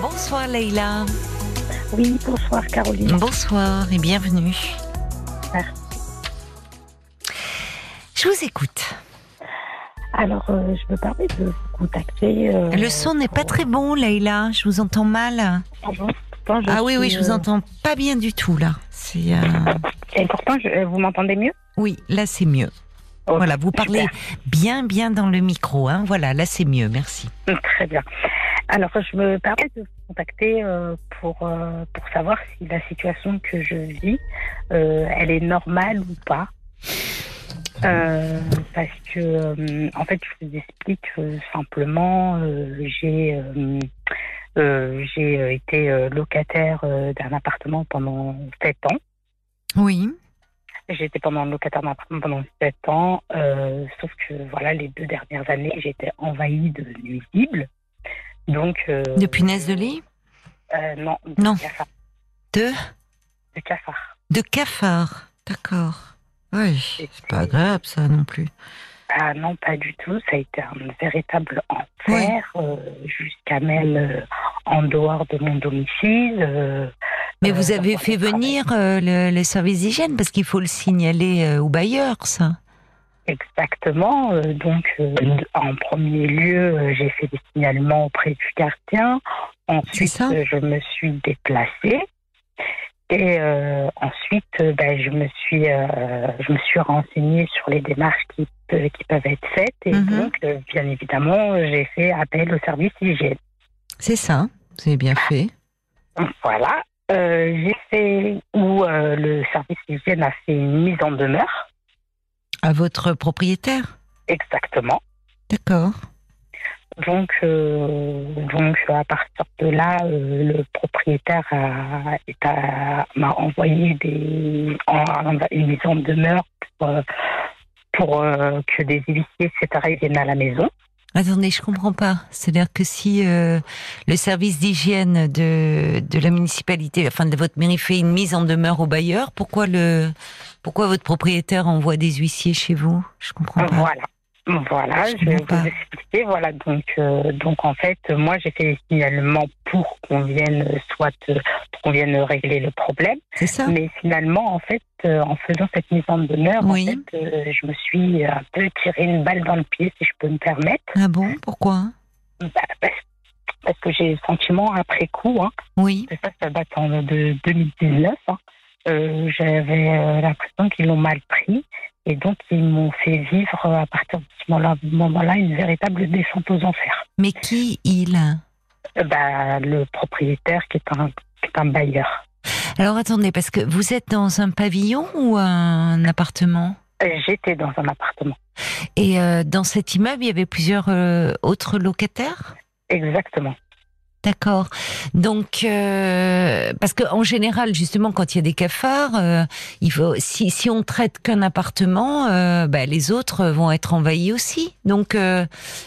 Bonsoir Leïla. Oui, bonsoir Caroline. Bonsoir et bienvenue. Merci. Je vous écoute. Alors, euh, je me permets de vous contacter. euh, Le son n'est pas très bon, Leïla. Je vous entends mal. pardon, pourtant, je Ah oui, oui, je vous euh, entends pas bien du tout là. C'est euh, Et pourtant, je- vous m'entendez mieux oui, là c'est mieux. Voilà, vous parlez bien, bien dans le micro. Hein. Voilà, là c'est mieux. Merci. Très bien. Alors, je me permets de vous contacter euh, pour, euh, pour savoir si la situation que je vis, euh, elle est normale ou pas. Euh, parce que, euh, en fait, je vous explique euh, simplement, euh, j'ai euh, euh, j'ai été euh, locataire d'un appartement pendant sept ans. Oui. J'étais pendant locataire d'un appartement pendant sept ans, euh, sauf que voilà, les deux dernières années, j'étais envahie de nuisibles. Donc. Euh, De punaises de lit euh, Non. De Non. cafards. De De cafards. De cafard. D'accord. Oui. C'est pas agréable ça non plus. Ah non, pas du tout. Ça a été un véritable enfer, euh, jusqu'à même euh, en dehors de mon domicile. euh, Mais vous avez fait venir le, les services d'hygiène parce qu'il faut le signaler au bailleur, ça. Exactement. euh, donc, euh, en premier lieu, euh, j'ai fait des signalements auprès du gardien. Ensuite, je me suis déplacée. Et ensuite, ben, je me suis, je me suis renseignée sur les démarches qui, pe- qui peuvent être faites. Et Mhm. donc, bien évidemment, j'ai fait appel au service hygiène. C'est ça. Avez bien fait. Voilà. J'ai fait où le service hygiène a fait une mise en demeure. À votre propriétaire Exactement. D'accord. Donc, euh, donc à partir de là, euh, le propriétaire m'a envoyé des, en- une mise en demeure pour, euh, pour, euh, que des huissiers, etc., viennent à la maison. Attendez, je comprends pas. C'est-à-dire que si euh, le service d'hygiène de, de la municipalité, enfin de votre mairie, fait une mise en demeure au bailleur, pourquoi le pourquoi votre propriétaire envoie des huissiers chez vous? Je comprends pas. Voilà. Voilà, Je vais vous expliquer. Voilà, donc, euh, donc en fait, moi j'ai fait des signalements pour qu'on vienne, soit euh, qu'on vienne régler le problème. C'est ça Mais finalement, en fait, euh, en faisant cette mise en demeure, Oui. en fait, euh, je me suis un peu tiré une balle dans le pied, si je peux me permettre. Ah bon? Pourquoi? Bah, parce, parce que j'ai le sentiment après coup, hein, Oui. que ça, ça date en, de 2019. hein, J'avais l'impression qu'ils l'ont mal pris. Et donc, ils m'ont fait vivre euh, à partir de ce moment-là moment une véritable descente aux enfers. Mais qui il Euh, bah, le propriétaire qui est un, qui est un bailleur. Alors attendez, parce que vous êtes dans un pavillon ou un appartement? Euh, J'étais dans un appartement. Et euh, dans cet immeuble, il y avait plusieurs euh, autres locataires? Exactement. D'accord. Donc, euh, parce que en général, justement, quand il y a des cafards, euh, il faut si si on traite qu'un appartement, euh, bah, les autres vont être envahis aussi. Donc, euh,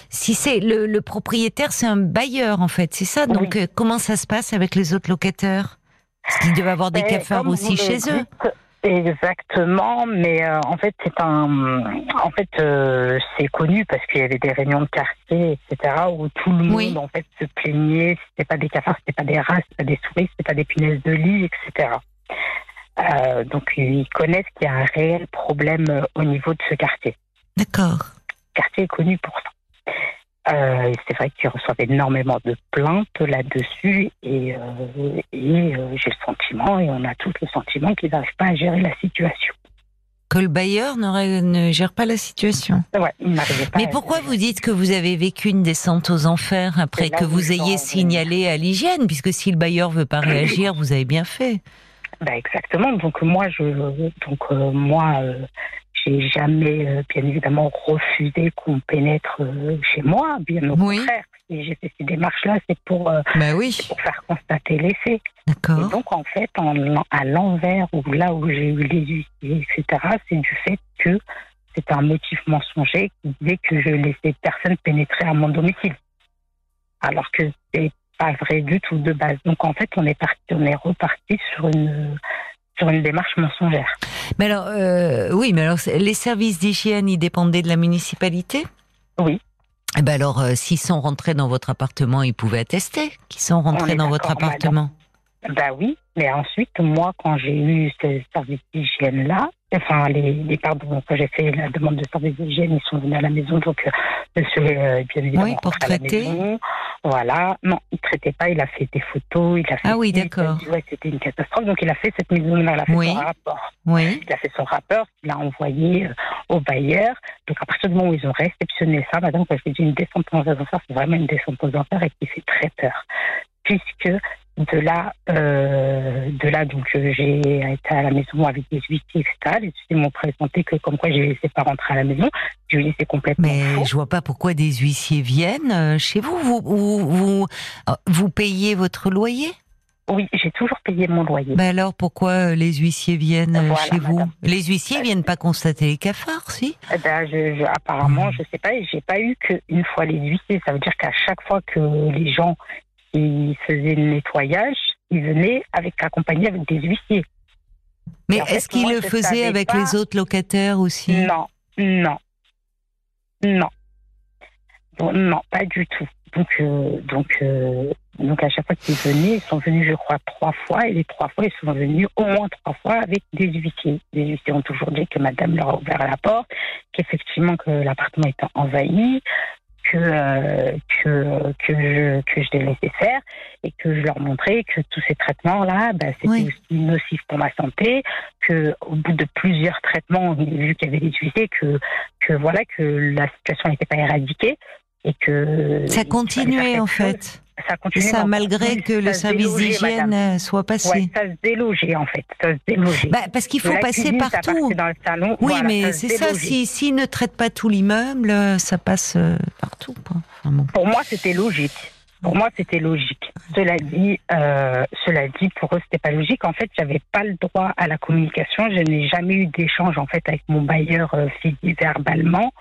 si c'est le, le propriétaire, c'est un bailleur en fait, c'est ça? Donc, euh, comment ça se passe avec les autres locataires? Parce qu'ils doivent avoir des Mais cafards aussi chez eux. Exactement, mais euh, en fait c'est un, en fait euh, c'est connu parce qu'il y avait des réunions de quartier, etc. où tout le monde en fait se plaignait. C'était pas des cafards, c'était pas des rats, c'était pas des souris, c'était pas des punaises de lit, etc. Euh, donc ils connaissent qu'il y a un réel problème au niveau de ce quartier. D'accord. Le quartier est connu pour ça. Euh, c'est vrai qu'ils reçoivent énormément de plaintes là-dessus et, euh, et euh, j'ai le sentiment, et on a tous le sentiment qu'ils n'arrivent pas à gérer la situation. Que le bailleur ne, gère pas la situation. Ouais, pas Mais à pourquoi vous dites que vous avez vécu une descente aux enfers après que vous ayez signalé à l'hygiène? Puisque si le bailleur veut pas réagir, vous avez bien fait. Bah, Exactement. Donc moi, je, donc euh, moi, euh, j'ai jamais, euh, bien évidemment, refusé qu'on pénètre chez moi. Bien au Oui. contraire. Si j'ai fait ces démarches-là, c'est pour, Bah oui. pour faire constater les faits. Et D'accord. donc, en fait, en, à l'envers, ou là où j'ai eu les huissiers, etc., c'est du fait que c'est un motif mensonger qui disait que je laissais personne pénétrer à mon domicile. Alors que c'est pas vrai du tout de base. Donc, en fait, on est parti, on est reparti sur une, sur une démarche mensongère. Mais alors, euh, oui, mais alors les services d'hygiène, ils dépendaient de la municipalité? Oui. Eh ben alors, euh, s'ils sont rentrés dans votre appartement, ils pouvaient attester qu'ils sont rentrés dans votre appartement. Bah oui, mais ensuite, moi, quand j'ai eu ce service d'hygiène-là, enfin, les, les pardon, quand j'ai fait la demande de service d'hygiène, ils sont venus à la maison, donc euh, monsieur, euh, bien évidemment, oui, pour traiter. Voilà, non, il traitait pas, il a fait des photos, il a fait. Ah oui, d'accord. Ouais, c'était une catastrophe, donc il a fait cette maison-là, il a fait son rapport. Oui. Il a fait son rapport, il a envoyé euh, au bailleur. Donc à partir du moment où ils ont réceptionné ça, madame, quand je dis une descente aux enfers, c'est vraiment une descente aux enfers et qui fait très peur, puisque de là, euh, de là, donc euh, j'ai été à la maison avec des huissiers, etc. Les huissiers m'ont présenté que comme quoi j'ai laissé pas rentrer à la maison. Je lui laissé complètement. Mais je vois pas pourquoi des huissiers viennent euh, chez vous. Vous, vous, vous, vous payez votre loyer? Oui, j'ai toujours payé mon loyer. Mais alors pourquoi les huissiers viennent chez vous? Les huissiers viennent pas constater les cafards, si? Eh ben, je, Apparemment, hmm. je sais pas. J'ai pas eu qu'une fois les huissiers. Ça veut dire qu'à chaque fois que les gens il faisait le nettoyage, il venait avec accompagné avec des huissiers. Mais est-ce qu'il le faisait avec les autres locataires aussi? Non, non, non, non, pas du tout. Donc, euh, donc, euh, donc à chaque fois qu'ils venaient, ils sont venus, je crois, trois fois, et les trois fois, ils sont venus au moins trois fois avec des huissiers. Les huissiers ont toujours dit que Madame leur a ouvert la porte, qu'effectivement que l'appartement était envahi, que, euh, que, que, je, que je les laissais faire et que je leur montrais que tous ces traitements-là, bah, c'était aussi nocif pour ma santé, que au bout de plusieurs traitements, vu qu'il y avait des huissiers, que, que voilà, que la situation n'était pas éradiquée et que ça continuait en fait. Ça continuait ça malgré que le service d'hygiène soit passé. Ouais, ça se délogeait en fait. Ça se délogeait. Bah, parce qu'il faut passer partout. Dans le salon. Oui, mais c'est ça. S'ils si, ne traitent pas tout l'immeuble, ça passe Pour moi, c'était logique. Pour moi, c'était logique. Cela dit, euh, cela dit, pour eux, c'était pas logique. En fait, j'avais pas le droit à la communication. Je n'ai jamais eu d'échange en fait avec mon bailleur euh, physique verbalement.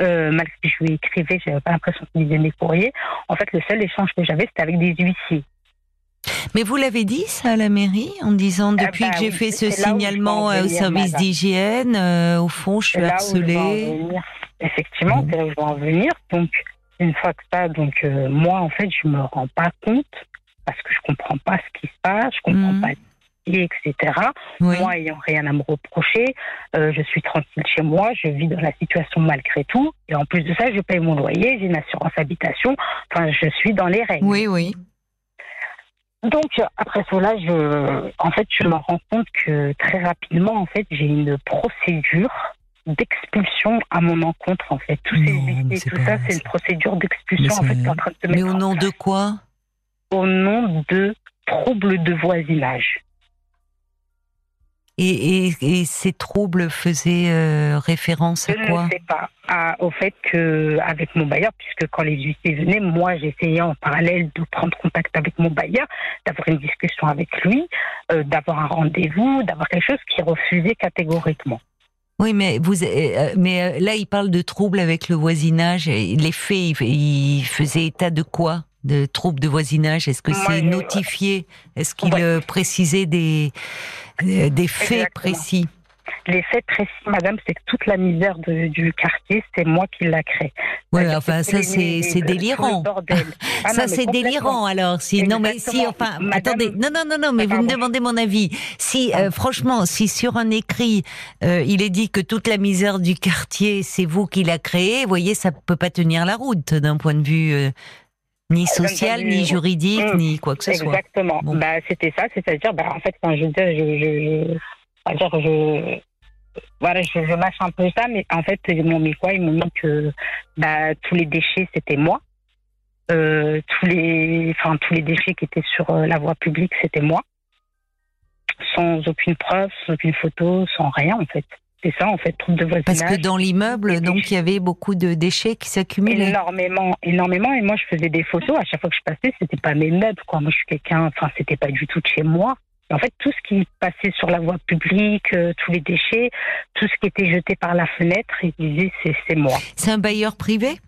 Euh, malgré que je lui écrivais, j'avais pas l'impression qu'il lisait mes courriers. En fait, le seul échange que j'avais, c'était avec des huissiers. Mais vous l'avez dit ça à la mairie en disant eh depuis ben que j'ai fait ce signalement euh, au service d'hygiène, euh, au fond, je suis harcelée. Effectivement, c'est là où je vais en venir. Donc, une fois que ça, donc euh, moi en fait, je me rends pas compte parce que je comprends pas ce qui se passe, je comprends mhm. pas etc. Moi, ayant rien à me reprocher, euh, je suis tranquille chez moi, je vis dans la situation malgré tout. Et en plus de ça, je paye mon loyer, j'ai une assurance habitation. Enfin, je suis dans les règles. Oui, oui. Donc après cela, je, en fait, je me rends compte que très rapidement, en fait, j'ai une procédure d'expulsion à mon encontre, en fait. Tous ces tout ça, c'est une procédure d'expulsion, en fait, qui est en train de se mettre Mais au nom de quoi? Au nom de troubles de voisinage. Et, et, ces troubles faisaient euh, référence à quoi Je ne sais pas. au fait que avec mon bailleur, puisque quand les huissiers venaient, moi j'essayais en parallèle de prendre contact avec mon bailleur, d'avoir une discussion avec lui, euh, d'avoir un rendez-vous, d'avoir quelque chose qui refusait catégoriquement. Oui, mais vous, euh, euh, mais euh, là, il parle de troubles avec le voisinage. Les faits, il faisait état de quoi? De troubles de voisinage? Est-ce que c'est notifié? Est-ce qu'il précisait des des faits précis? Les faits précis, madame, c'est que toute la misère du quartier, c'est moi qui l'a créé. Oui, enfin, ça, c'est délirant. Ah ça, c'est délirant, alors. Si, non, mais si, enfin, attendez. Non, non, non, non, mais vous me demandez mon avis. Si, euh, franchement, si sur un écrit, euh, il est dit que toute la misère du quartier, c'est vous qui l'a créé, vous voyez, ça peut pas tenir la route d'un point de vue. Euh, ni social, ni juridique, hum, ni quoi que ce soit. Exactement. Bah, c'était ça, c'est-à-dire, bah, en fait, quand je disais, je, je, je, voilà, je, mâche un peu ça, mais en fait, ils m'ont mis quoi? Ils m'ont mis que bah, tous les déchets, c'était moi. Euh, tous les, enfin, tous les déchets qui étaient sur euh, la voie publique, c'était moi. Sans aucune preuve, sans aucune photo, sans rien, en fait. C'est ça, en fait, troupe de voisinage. Parce que dans l'immeuble, donc, il y avait beaucoup de déchets qui s'accumulaient. Énormément, énormément. Et moi, je faisais des photos. À chaque fois que je passais, c'était pas mes meubles, quoi. Moi, je suis quelqu'un, enfin, c'était pas du tout de chez moi. En fait, tout ce qui passait sur la voie publique, euh, tous les déchets, tout ce qui était jeté par la fenêtre, il disait c'est moi. C'est un bailleur privé?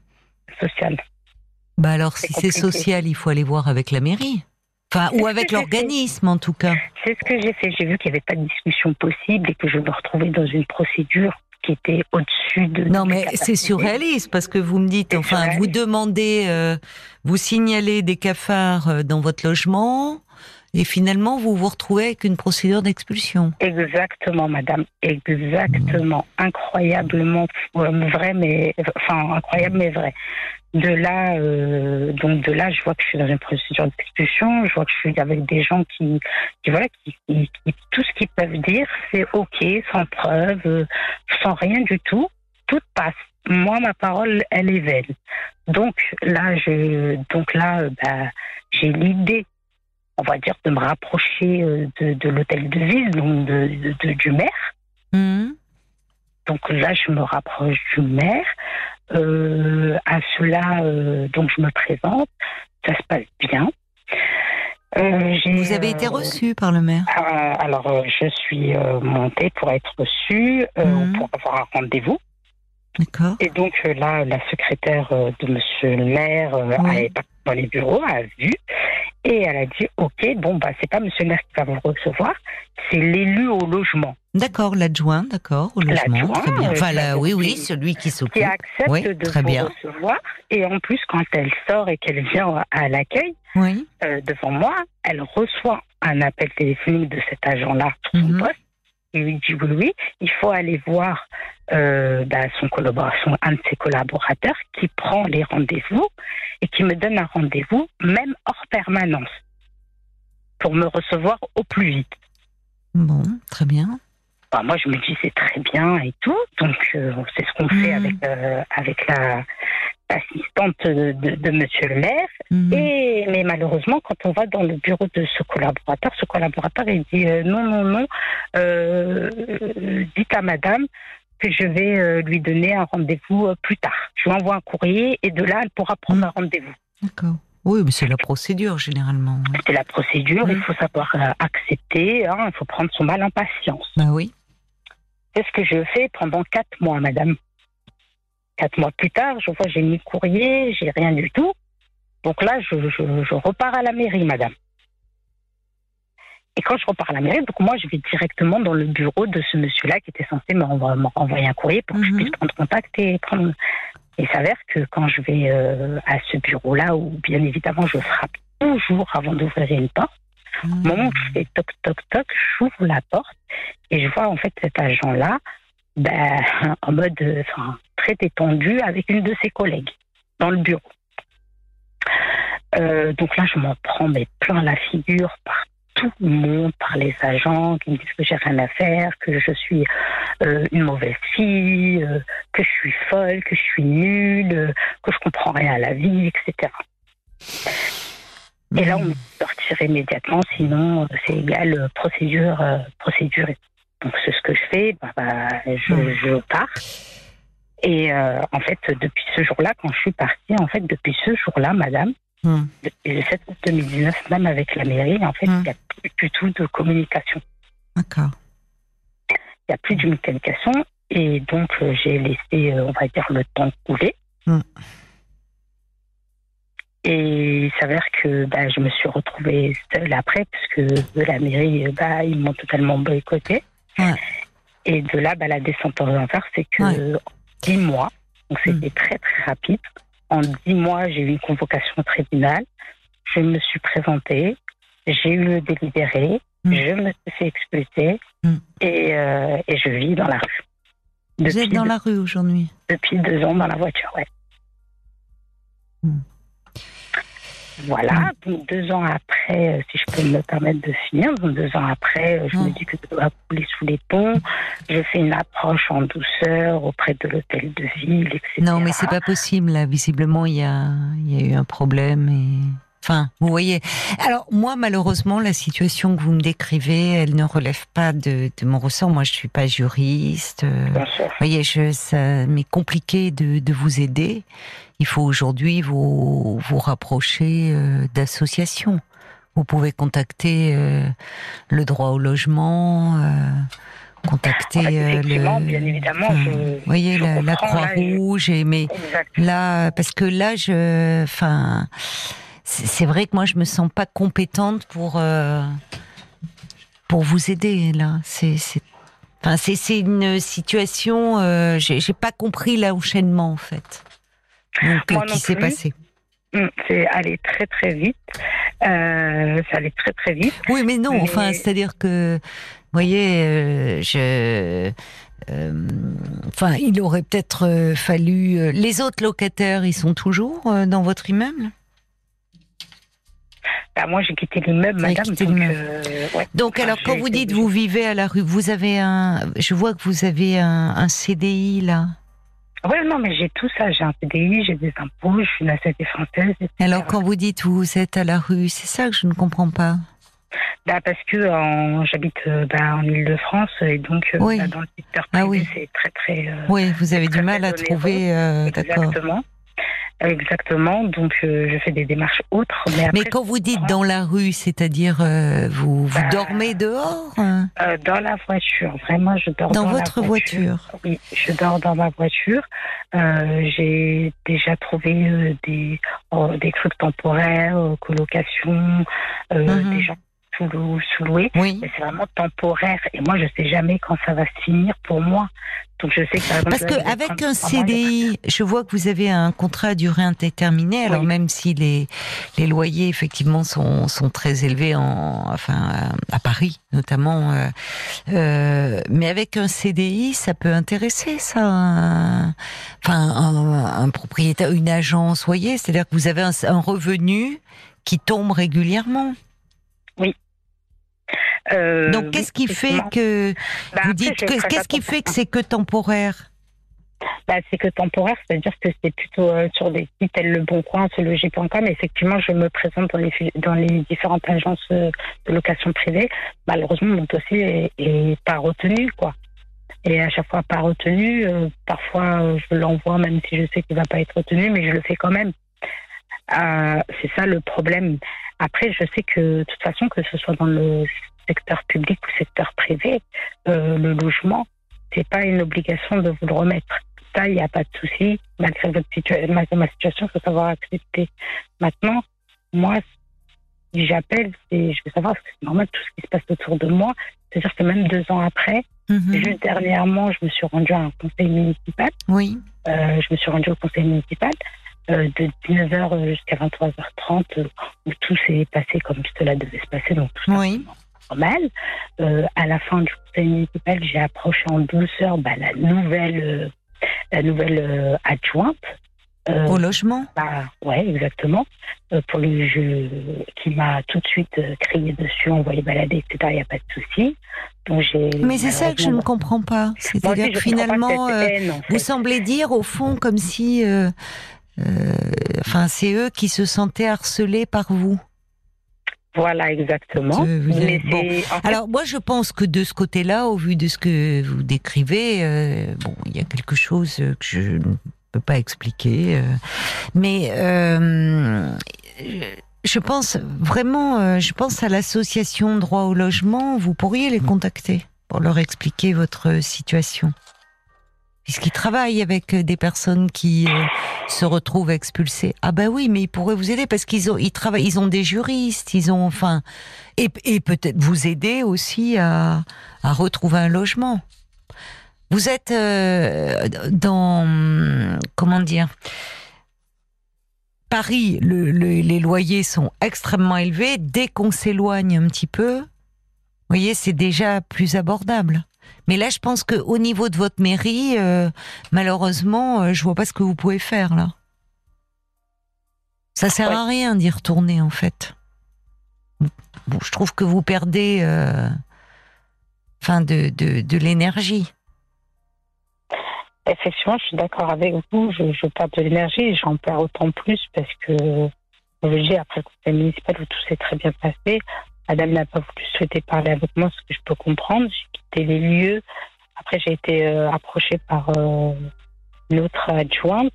Social. Bah alors, si c'est social, il faut aller voir avec la mairie. Enfin, ou avec l'organisme en tout cas. C'est ce que j'ai fait. J'ai vu qu'il n'y avait pas de discussion possible et que je me retrouvais dans une procédure qui était au-dessus de. Non, mais c'est surréaliste parce que vous me dites, enfin, vous demandez, euh, vous signalez des cafards euh, dans votre logement. Et finalement, vous vous retrouvez avec une procédure d'expulsion. Exactement, madame. Exactement. Incroyablement vrai, mais enfin incroyable mais vrai. De là, euh, donc de là, je vois que je suis dans une procédure d'expulsion. Je vois que je suis avec des gens qui, voilà, qui, tout ce qu'ils peuvent dire, c'est ok, sans preuve, euh, sans rien du tout. Tout passe. Moi, ma parole, elle est vaine. Donc là, donc là, euh, bah, j'ai l'idée on va dire, de me rapprocher euh, de, l'hôtel de ville, donc de, du maire. Mmh. Donc là, je me rapproche du maire. Euh, à cela, euh, donc je me présente. Ça se passe bien. Vous avez été reçu par le maire Alors, je suis montée pour être reçue, mmh. pour avoir un rendez-vous. Et donc là, la secrétaire de Monsieur le maire a dans les bureaux, a vu et elle a dit, OK, bon, bah, c'est pas monsieur le maire qui va vous recevoir, c'est l'élu au logement. D'accord, l'adjoint, d'accord, au logement. Très bien. Enfin, là, oui, oui, celui qui s'occupe. Qui accepte de très vous bien. recevoir. Et en plus, quand elle sort et qu'elle vient à l'accueil, oui. Euh, devant moi, elle reçoit un appel téléphonique de cet agent-là sur son mhm. poste il lui dit oui, oui, il faut aller voir euh, bah, son collaboration, un de ses collaborateurs qui prend les rendez-vous et qui me donne un rendez-vous, même hors permanence, pour me recevoir au plus vite. Bon, très bien. Bah, moi, je me dis c'est très bien et tout, donc euh, c'est ce qu'on fait mmh. avec, euh, avec la, assistante de, de, Monsieur le maire. Mhm. Et mais malheureusement, quand on va dans le bureau de ce collaborateur, ce collaborateur il dit euh, non non non, euh, dites à Madame que je vais euh, lui donner un rendez-vous plus tard. Je lui envoie un courrier et de là elle pourra prendre un rendez-vous. D'accord. Oui, mais c'est la procédure généralement. C'est la procédure. Il faut savoir accepter. Hein, il faut prendre son mal en patience. Bah oui. C'est ce que je fais pendant quatre mois, Madame. Quatre mois plus tard, je vois, j'ai mis courrier, j'ai rien du tout. Donc là, je, repars à la mairie, madame. Et quand je repars à la mairie, donc moi, je vais directement dans le bureau de ce monsieur-là qui était censé me renvoyer un courrier pour que je mhm. puisse prendre contact et prendre. Il s'avère que quand je vais euh, à ce bureau-là, où bien évidemment je frappe toujours avant d'ouvrir une porte, au moment où je fais toc toc toc, j'ouvre la porte et je vois en fait cet agent-là ben, en mode enfin, très détendu avec une de ses collègues dans le bureau. Euh, donc là, je m'en prends mais plein la figure par tout le monde, par les agents qui me disent que j'ai rien à faire, que je suis euh, une mauvaise fille, euh, que je suis folle, que je suis nulle, que je comprends rien à la vie, etc. Et là, on me dit sortir immédiatement, sinon c'est égal procédure, procédure donc c'est ce que je fais, bah, bah, je, hmm. je, pars. Et euh, en fait, depuis ce jour-là, quand je suis partie, en fait, depuis ce jour-là, madame, mmh. depuis le 7 août 2019, même avec la mairie, en fait, il n'y a hmm. plus du tout de communication. D'accord. Il n'y a plus de communication. Et donc, euh, j'ai laissé, euh, on va dire, le temps couler. Hmm. Et il s'avère que bah, je me suis retrouvée seule après, parce que la mairie, bah, ils m'ont totalement Et de là, bah, la descente aux enfers, c'est que dix mois, donc c'était hmm. très très rapide. En dix mois, j'ai eu une convocation au tribunal. Je me suis présentée, j'ai eu le délibéré, hmm. je me suis fait expulser hmm. et, euh, et, je vis dans la rue. Vous êtes dans la rue aujourd'hui? Depuis deux ans dans la voiture, ouais. Voilà, donc deux ans après, euh, si je peux me permettre de finir, donc deux ans après, euh, je me dis que je dois couler sous les ponts. Je fais une approche en douceur auprès de l'hôtel de ville, etc. Non, mais c'est pas possible, là. Visiblement, il y a, y a eu un problème et. Enfin, vous voyez. Alors moi, malheureusement, la situation que vous me décrivez, elle ne relève pas de, de mon ressort. Moi, je suis pas juriste. Euh, Bien sûr. Vous voyez, je, ça m'est compliqué de, de vous aider il faut aujourd'hui vous, vous rapprocher euh, d'associations. Vous pouvez contacter euh, le droit au logement, euh, contacter le, bien évidemment, voyez la, Croix Rouge et mais là parce que là je enfin c'est vrai que moi je me sens pas compétente pour pour vous aider là c'est Enfin, c'est c'est une situation. Euh, J'ai pas compris l'enchaînement en fait. Donc, Moi euh, qui s'est passé Hum, C'est allé très très vite. Euh, ça allait très très vite. Oui, mais non. Mais- Enfin, c'est-à-dire que, vous voyez, euh, je. euh, Enfin, il aurait peut-être euh, fallu. euh, les autres locataires, ils sont toujours euh, dans votre immeuble? Bah, moi, j'ai quitté l'immeuble, madame. donc, euh, ouais. Donc, alors, quand vous dites obligée. vous vivez à la rue, vous avez un. Je vois que vous avez un, un CDI là. Ouais, non, mais j'ai tout ça. J'ai un CDI, j'ai des impôts, je suis nationalité française. etc. Alors, quand vous dites vous êtes à la rue, c'est ça que je ne comprends pas. Bah, parce que j'habite euh, bah, en Ile-de-France et donc euh, Oui. bah, dans le secteur Ah privé, oui. c'est très très. euh, Oui, vous avez du mal à trouver. D'accord. exactement. Exactement. Donc, euh, je fais des démarches autres. Mais, après, Mais quand vous dites dans la rue, c'est-à-dire euh, vous, vous Bah, dormez dehors hein euh, dans la voiture, vraiment, je dors Dans dans, votre la voiture Oui, je dors dans ma voiture. Euh, j'ai déjà trouvé euh, des, oh, des trucs temporaires, colocation, euh, Mhm. des gens sous-. Oui. Mais c'est vraiment temporaire. Et moi, je sais jamais quand ça va se finir pour moi. Donc, je sais que Parce qu'avec un CDI, je vois que vous avez un contrat à durée indéterminée. Alors même si les, les loyers effectivement sont, sont très élevés en, enfin à Paris notamment, euh, euh, mais avec un CDI, ça peut intéresser ça. un- Enfin un, un propriétaire, une agence, voyez, c'est-à-dire que vous avez un, un revenu qui tombe régulièrement. Euh, Donc qu'est-ce qui fait que Bah, vous dites qu'est-ce qui fait que c'est que temporaire? Bah, c'est que temporaire, c'est-à-dire que c'est plutôt euh, sur des sites tels Le Bon Coin, ce Logis.com. Effectivement, je me présente dans les, fu- dans les différentes agences euh, de location privée. Malheureusement, mon dossier est, est pas retenu, quoi. Et à chaque fois pas retenu, euh, parfois je l'envoie même si je sais qu'il va pas être retenu, mais je le fais quand même. C'est ça le problème. Après, je sais que de toute façon, que ce soit dans le secteur public ou secteur privé, euh, le logement, c'est pas une obligation de vous le remettre. Ça, il n'y a pas de souci. Malgré votre situation, malgré ma situation, il faut savoir accepter. Maintenant, moi, si j'appelle, c'est- je veux savoir parce que c'est normal tout ce qui se passe autour de moi. C'est-à-dire que même deux ans après, Mhm. juste dernièrement, je me suis rendue à un conseil municipal. Oui. Euh, je me suis rendue au conseil municipal euh, de 19h jusqu'à 23h30 euh, où tout s'est passé comme cela devait se passer, donc tout Oui. simplement normal. Euh, à la fin du conseil municipal, j'ai approché en douceur bah, la nouvelle, euh, la nouvelle euh, adjointe. Euh, Au logement. bah, ouais, exactement. Pour le jeu qui m'a tout de suite crié dessus, envoyé balader, etc. Il n'y a pas de souci. Donc. Mais c'est ça que je ne comprends pas. C'est-à-dire que finalement, cette haine, en vous semblez dire au fond comme si, enfin, c'est eux qui se sentaient harcelés par vous. Voilà, exactement. Euh, vous Mais êtes- bon. c'est- en fait, Alors moi, je pense que de ce côté-là, au vu de ce que vous décrivez, euh, bon, il y a quelque chose que je ne peux pas expliquer, euh, mais euh, je pense vraiment, euh, je pense à l'association droit au logement. Vous pourriez les contacter pour leur expliquer votre situation. Puisqu'ils travaillent avec euh, des personnes qui euh, se retrouvent expulsées. Ah ben oui, mais ils pourraient vous aider parce qu'ils ont, ils travaillent, ils ont des juristes, ils ont, enfin, et, peut-être vous aider aussi à, à retrouver un logement. Vous êtes euh, dans, comment dire, Paris, le- le- les loyers sont extrêmement élevés. Dès qu'on s'éloigne un petit peu, vous voyez, c'est déjà plus abordable. Mais là, je pense que au niveau de votre mairie, euh, malheureusement, euh, je vois pas ce que vous pouvez faire là. Ça sert à rien d'y retourner en fait. Bon, je trouve que vous perdez, euh, enfin, de, de, de l'énergie. Effectivement, je suis d'accord avec vous. Je, je perds de l'énergie et j'en perds autant plus parce que, comme je dis, après le conseil municipal où tout s'est très bien passé, madame n'a pas voulu souhaiter parler avec moi, ce que je peux comprendre. J'ai quitté les lieux. Après, j'ai été euh, approchée par euh, une autre adjointe.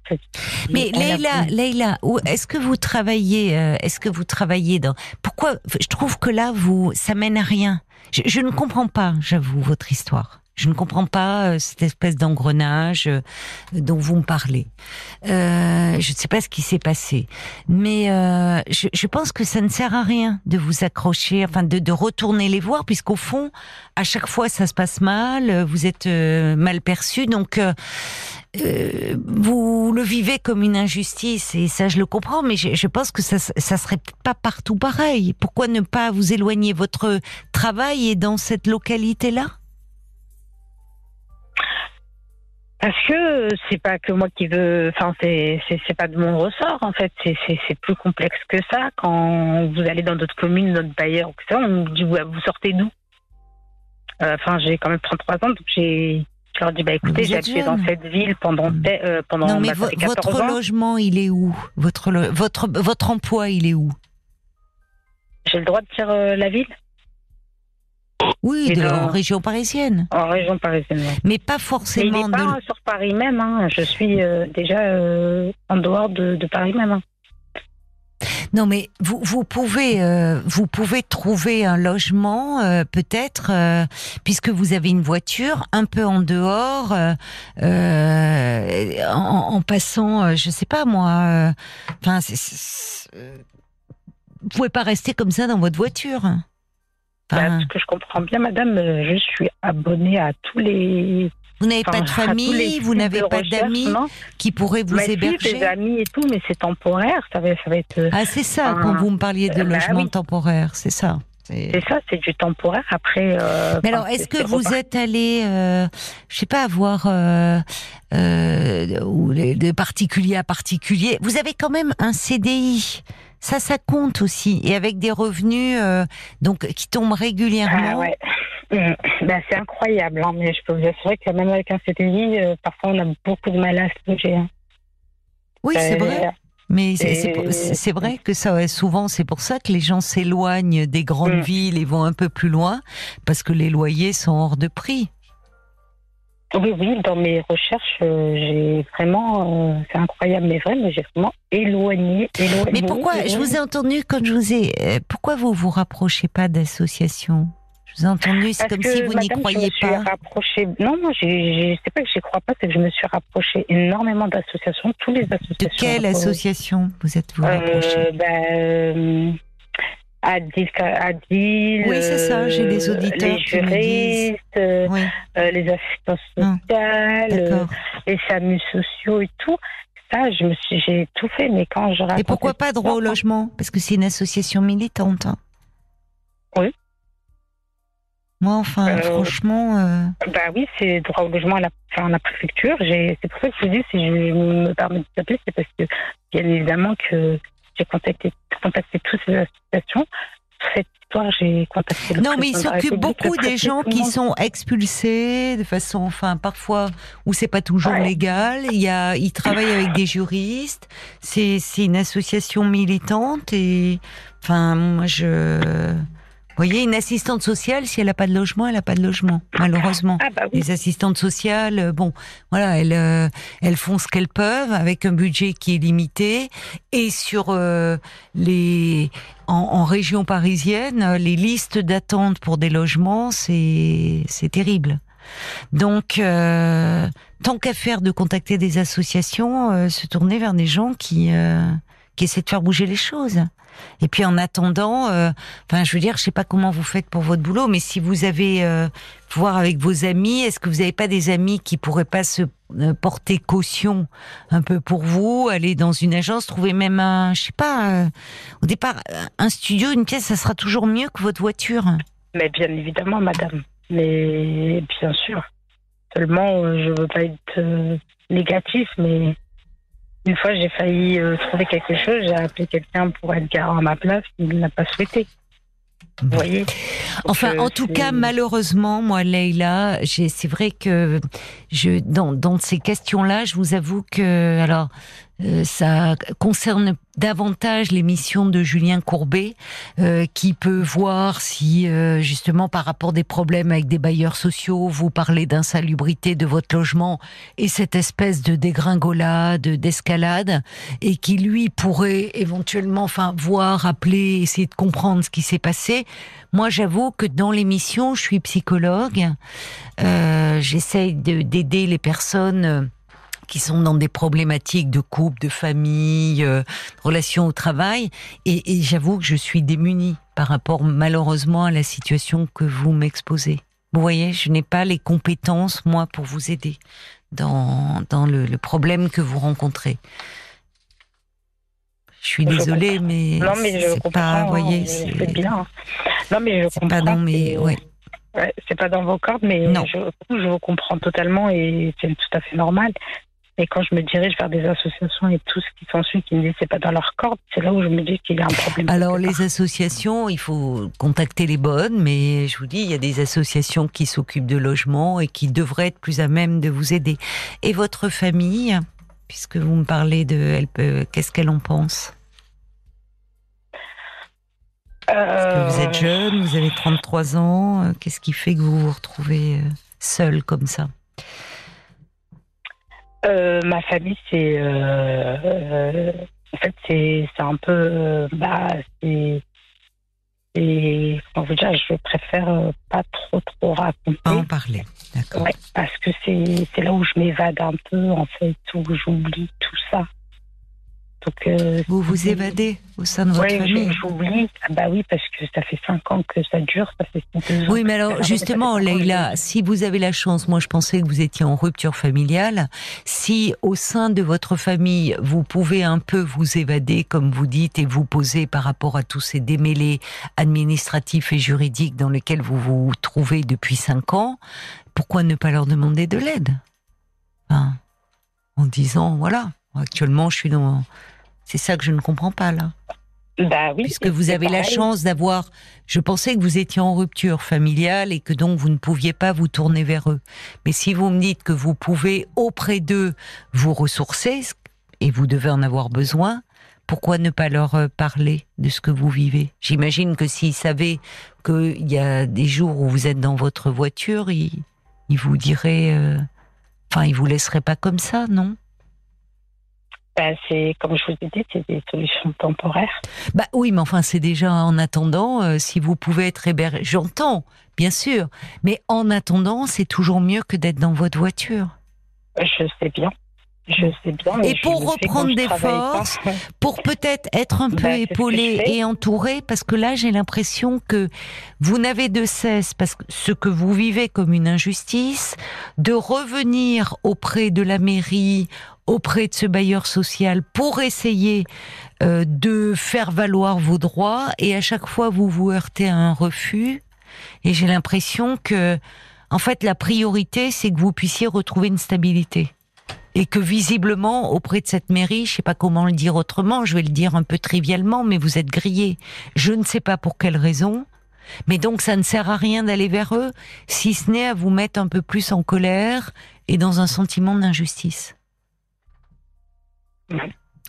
Mais Leïla, Leïla, où- est-ce que vous travaillez euh, Est-ce que vous travaillez dans Pourquoi Je trouve que là, vous, ça mène à rien. Je, je ne comprends pas, j'avoue, votre histoire. Je ne comprends pas euh, cette espèce d'engrenage euh, dont vous me parlez. Euh, je ne sais pas ce qui s'est passé, mais je, je, pense que ça ne sert à rien de vous accrocher, enfin de, de retourner les voir, puisqu'au fond, à chaque fois ça se passe mal, vous êtes mal perçu, donc euh, vous le vivez comme une injustice et ça je le comprends, mais je, je pense que ça, ça serait pas partout pareil. Pourquoi ne pas vous éloigner Votre travail est dans cette localité-là? Parce que c'est pas que moi qui veux, enfin c'est c'est pas de mon ressort en fait, c'est c'est plus complexe que ça. Quand vous allez dans d'autres communes, d'autres bailleurs, etc., on vous dit vous sortez d'où? Euh, Enfin j'ai quand même 33 ans, donc j'ai je leur dis bah écoutez, j'ai dans cette ville pendant hmm. euh, pendant non, mais votre logement, il est où? Votre votre votre emploi, il est où? J'ai le droit de dire euh, la ville? Oui, en région parisienne. En région parisienne. Mais pas forcément. Mais pas sur Paris même. Hein. Je suis euh, déjà en dehors de, de Paris même. Hein. Non, mais vous, vous pouvez euh, vous pouvez trouver un logement euh, peut-être euh, puisque vous avez une voiture un peu en dehors en, en, passant, je sais pas moi. Enfin, vous pouvez pas rester comme ça dans votre voiture. Bah, ce que je comprends bien, madame, je suis abonnée à tous les vous n'avez pas de famille, vous n'avez pas d'amis qui pourraient vous héberger. J'ai des amis et tout, mais c'est temporaire. Ça va, ça va être. Ah, c'est ça quand vous me parliez de bah logement temporaire, c'est ça. C'est ça, c'est du temporaire. Après. Euh, mais alors, est-ce que vous êtes allé, euh, je sais pas, voir euh, euh, de particulier à particulier Vous avez quand même un CDI. Ça, ça compte aussi, et avec des revenus euh, donc qui tombent régulièrement. Ah, ouais. Mm. Ben, c'est incroyable, hein, mais je peux vous assurer que même avec un CDI, euh, parfois on a beaucoup de mal à se loger. Hein. Oui, c'est vrai. Mais c'est vrai que ça, souvent, c'est pour ça que les gens s'éloignent des grandes mm. villes et vont un peu plus loin, parce que les loyers sont hors de prix. Oui, oui, dans mes recherches, euh, j'ai vraiment, euh, c'est incroyable, mais vrai, mais j'ai vraiment éloigné, éloigné. Mais pourquoi, je vous ai entendu quand je vous ai, pourquoi vous vous rapprochez pas d'associations je vous ai entendu, c'est comme si vous n'y croyez pas. Rapproché... Non, non, je sais pas que j'y crois pas, c'est que je me suis rapproché énormément d'associations, toutes les associations. De quelle association vous êtes-vous rapproché euh, ben, Adil, Adil, oui, c'est ça, j'ai les euh, auditeurs. Les juristes, euh, les assistants ah, sociales, les SAMU sociaux et tout. Je me suis, j'ai tout fait, mais quand je Et pourquoi pas droit au logement? Parce que c'est une association militante. Hein. Oui. Moi, enfin, euh, franchement. Euh... Bah oui, c'est droit au logement à la, enfin, la préfecture. C'est pour ça que je vous dis, si je me permets de taper, c'est parce que, bien évidemment, que j'ai contacté, contacté toutes ces associations. Cette histoire, j'ai contacté le Non, mais il s'occupe beaucoup des gens qui sont expulsés de façon, enfin, parfois, où c'est pas toujours légal. Il y a, il travaille avec des juristes. C'est, c'est une association militante et, enfin, moi, je, vous voyez, une assistante sociale, si elle n'a pas de logement, elle n'a pas de logement, malheureusement. Ah bah Les assistantes sociales, euh, bon, voilà, elles, euh, elles font ce qu'elles peuvent avec un budget qui est limité. Et sur euh, les, en, région parisienne, les listes d'attente pour des logements, c'est c'est terrible. Donc, tant qu'à faire de contacter des associations, se tourner vers des gens qui qui essaient de faire bouger les choses. Et puis en attendant, euh, je veux dire, je sais pas comment vous faites pour votre boulot, mais si vous avez euh, voir avec vos amis, est-ce que vous n'avez pas des amis qui pourraient pas se euh, porter caution un peu pour vous, aller dans une agence, trouver même un, je sais pas, au départ, un studio, une pièce, ça sera toujours mieux que votre voiture? Mais bien évidemment, madame. Mais bien sûr. Seulement, je veux pas être négatif, mais une fois, j'ai failli euh, trouver quelque chose, j'ai appelé quelqu'un pour être garant à ma place, il n'a pas souhaité. Vous voyez Enfin, en tout cas, malheureusement, moi, Leïla, c'est vrai que je, dans, dans ces questions-là, je vous avoue que, alors, euh, ça concerne davantage l'émission de Julien Courbet, euh, qui peut voir si euh, justement par rapport des problèmes avec des bailleurs sociaux, vous parlez d'insalubrité de votre logement et cette espèce de dégringolade, d'escalade, et qui lui pourrait éventuellement, enfin, voir, appeler, essayer de comprendre ce qui s'est passé. Moi, j'avoue que dans l'émission, je suis psychologue, euh, j'essaye d'aider les personnes qui sont dans des problématiques de couple, de famille, euh, relations au travail. Et, et j'avoue que je suis démunie par rapport malheureusement à la situation que vous m'exposez. Vous voyez, je n'ai pas les compétences, moi, pour vous aider dans, dans le, le problème que vous rencontrez. Je suis désolée, mais, non, mais je c'est pas, voyez, c'est bien. Non, mais je c'est pas dans mes, ouais. Ouais, c'est pas dans vos cordes, mais Non. je, je vous comprends totalement et c'est tout à fait normal. Et quand je me dirige vers des associations et tout ce qui s'ensuit, qui me disent c'est pas dans leur corde, c'est là où je me dis qu'il y a un problème. Alors les associations, il faut contacter les bonnes, mais je vous dis, il y a des associations qui s'occupent de logement et qui devraient être plus à même de vous aider. Et votre famille, puisque vous me parlez de, qu'est-ce qu'elle en pense? Parce que Vous êtes jeune, vous avez 33 ans, euh, qu'est-ce qui fait que vous vous retrouvez euh, seul comme ça? Ma famille, c'est. euh, euh, en fait, c'est c'est un peu. euh, bah, c'est. c'est- Comment vous dire Je préfère euh, pas trop, trop raconter. Pas en parler, d'accord Ouais, parce que c'est c'est là où je m'évade un peu, en fait, où j'oublie tout ça. Donc, euh, Vous vous évadez au sein de votre ouais, famille. j'oublie. Ah bah oui, parce que ça fait cinq ans que ça dure, ça fait deux ans. Oui, mais alors fait justement, Leïla, si vous avez la chance, moi je pensais que vous étiez en rupture familiale, si au sein de votre famille, vous pouvez un peu vous évader, comme vous dites, et vous poser par rapport à tous ces démêlés administratifs et juridiques dans lesquels vous vous trouvez depuis cinq ans, pourquoi ne pas leur demander de l'aide? Enfin, En disant, voilà, actuellement je suis dans... C'est ça que je ne comprends pas là Bah oui. puisque vous avez la chance d'avoir. Je pensais que vous étiez en rupture familiale et que donc vous ne pouviez pas vous tourner vers eux. Mais si vous me dites que vous pouvez auprès d'eux vous ressourcer et vous devez en avoir besoin, pourquoi ne pas leur euh, parler de ce que vous vivez? J'imagine que s'ils savaient qu'il y a des jours où vous êtes dans votre voiture, ils, ils vous diraient. euh, Enfin, ils vous laisseraient pas comme ça, non? Bah, c'est comme je vous ai dit, c'est des solutions temporaires. Bah oui, mais enfin, c'est déjà en attendant, euh, si vous pouvez être hébergé. J'entends, bien sûr, mais en attendant, c'est toujours mieux que d'être dans votre voiture. Je sais bien. Je sais bien. mais Et pour reprendre des pas. forces, Pour peut-être être un peu que épaulé et entouré, parce que là, j'ai l'impression que vous n'avez de cesse, parce que ce que vous vivez comme une injustice, de revenir auprès de la mairie, auprès de ce bailleur social, pour essayer euh, de faire valoir vos droits, et à chaque fois, vous vous heurtez à un refus. Et j'ai l'impression que, en fait, la priorité, c'est que vous puissiez retrouver une stabilité et que visiblement auprès de cette mairie, je sais pas comment le dire autrement, je vais le dire un peu trivialement, mais vous êtes grillé. Je ne sais pas pour quelle raison, mais donc ça ne sert à rien d'aller vers eux, si ce n'est à vous mettre un peu plus en colère et dans un sentiment d'injustice.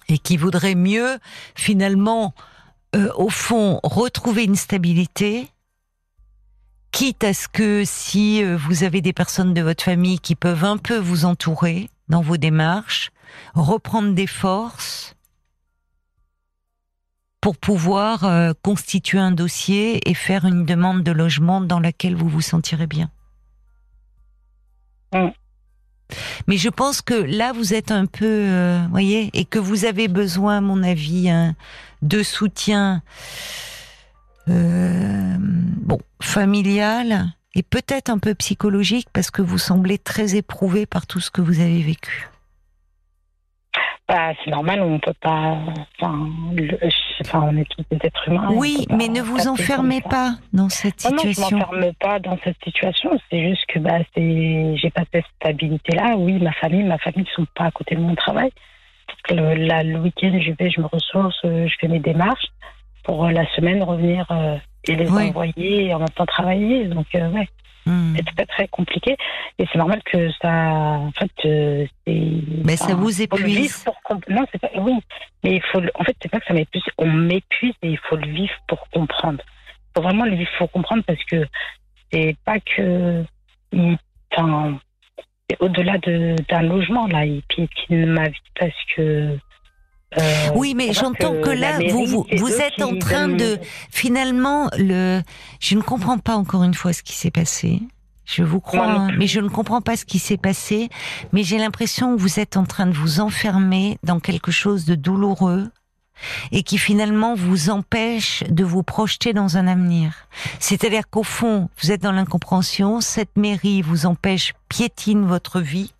Et qui voudrait mieux, finalement, euh, au fond, retrouver une stabilité, quitte à ce que si euh, vous avez des personnes de votre famille qui peuvent un peu vous entourer dans vos démarches, reprendre des forces pour pouvoir euh, constituer un dossier et faire une demande de logement dans laquelle vous vous sentirez bien. Mm. Mais je pense que là, vous êtes un peu, euh, voyez, et que vous avez besoin, à mon avis, hein, de soutien, euh, bon, familial et peut-être un peu psychologique parce que vous semblez très éprouvé par tout ce que vous avez vécu. Bah, c'est normal, on peut pas. Enfin, le- enfin, on est tous des êtres humains. on oui, mais pas ne vous enfermez ça. pas dans cette Non, non, je situation. m'enferme pas dans cette situation. C'est juste que bah, c'est, j'ai pas cette stabilité-là. Oui, ma famille, ma famille sont pas à côté de mon travail. Le, là, le week-end, je vais, je me ressource, euh, je fais mes démarches pour euh, la semaine revenir euh, et les Oui. envoyer et en même temps travailler. Donc, euh, ouais. Hmm. C'est très très compliqué et c'est normal que ça, en fait, euh, c'est. Mais ça vous épuise. pour Non, c'est pas. Oui, mais il faut. En fait, c'est pas que ça m'épuise. On m'épuise et il faut le vivre pour comprendre. Il faut vraiment le vivre pour comprendre parce que c'est pas que. il- Enfin, c'est au-delà de- d'un logement là. Il piétine ma vie parce que. Euh, Oui, mais j'entends que là, vous- êtes en train donnent- de- Finalement, le, je ne comprends pas encore une fois ce qui s'est passé. Je vous crois, non hein, mais je ne comprends pas ce qui s'est passé. Mais j'ai l'impression que vous êtes en train de vous enfermer dans quelque chose de douloureux et qui finalement vous empêche de vous projeter dans un avenir. C'est-à-dire qu'au fond, vous êtes dans l'incompréhension, cette mairie vous empêche, piétine votre vie,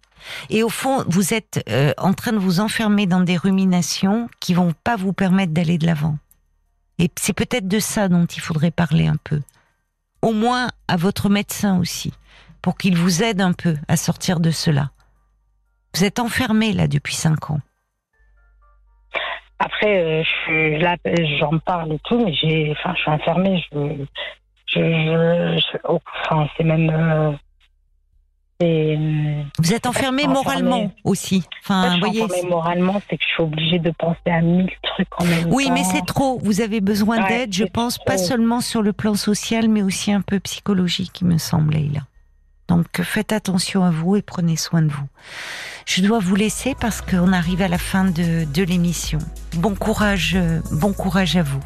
et au fond, vous êtes euh, en train de vous enfermer dans des ruminations qui vont pas vous permettre d'aller de l'avant. Et c'est peut-être de ça dont il faudrait parler un peu. Au moins à votre médecin aussi, pour qu'il vous aide un peu à sortir de cela. Vous êtes enfermé là depuis cinq ans. Après, euh, là, j'en parle et tout, mais j'ai, enfin, je suis enfermée. Je- je- oh, enfin, c'est même, euh, euh, Vous êtes enfermé enfermé. moralement aussi. Enfin, voyez. enfermée moralement, c'est que je suis obligée de penser à mille trucs en même Oui, temps. mais c'est trop. Vous avez besoin Ouais, d'aide, je pense, pas seulement sur le plan social, mais aussi un peu psychologique, il me semble, là. Donc faites attention à vous et prenez soin de vous. Je dois vous laisser parce qu'on arrive à la fin de, de l'émission. Bon courage, euh, bon courage à vous.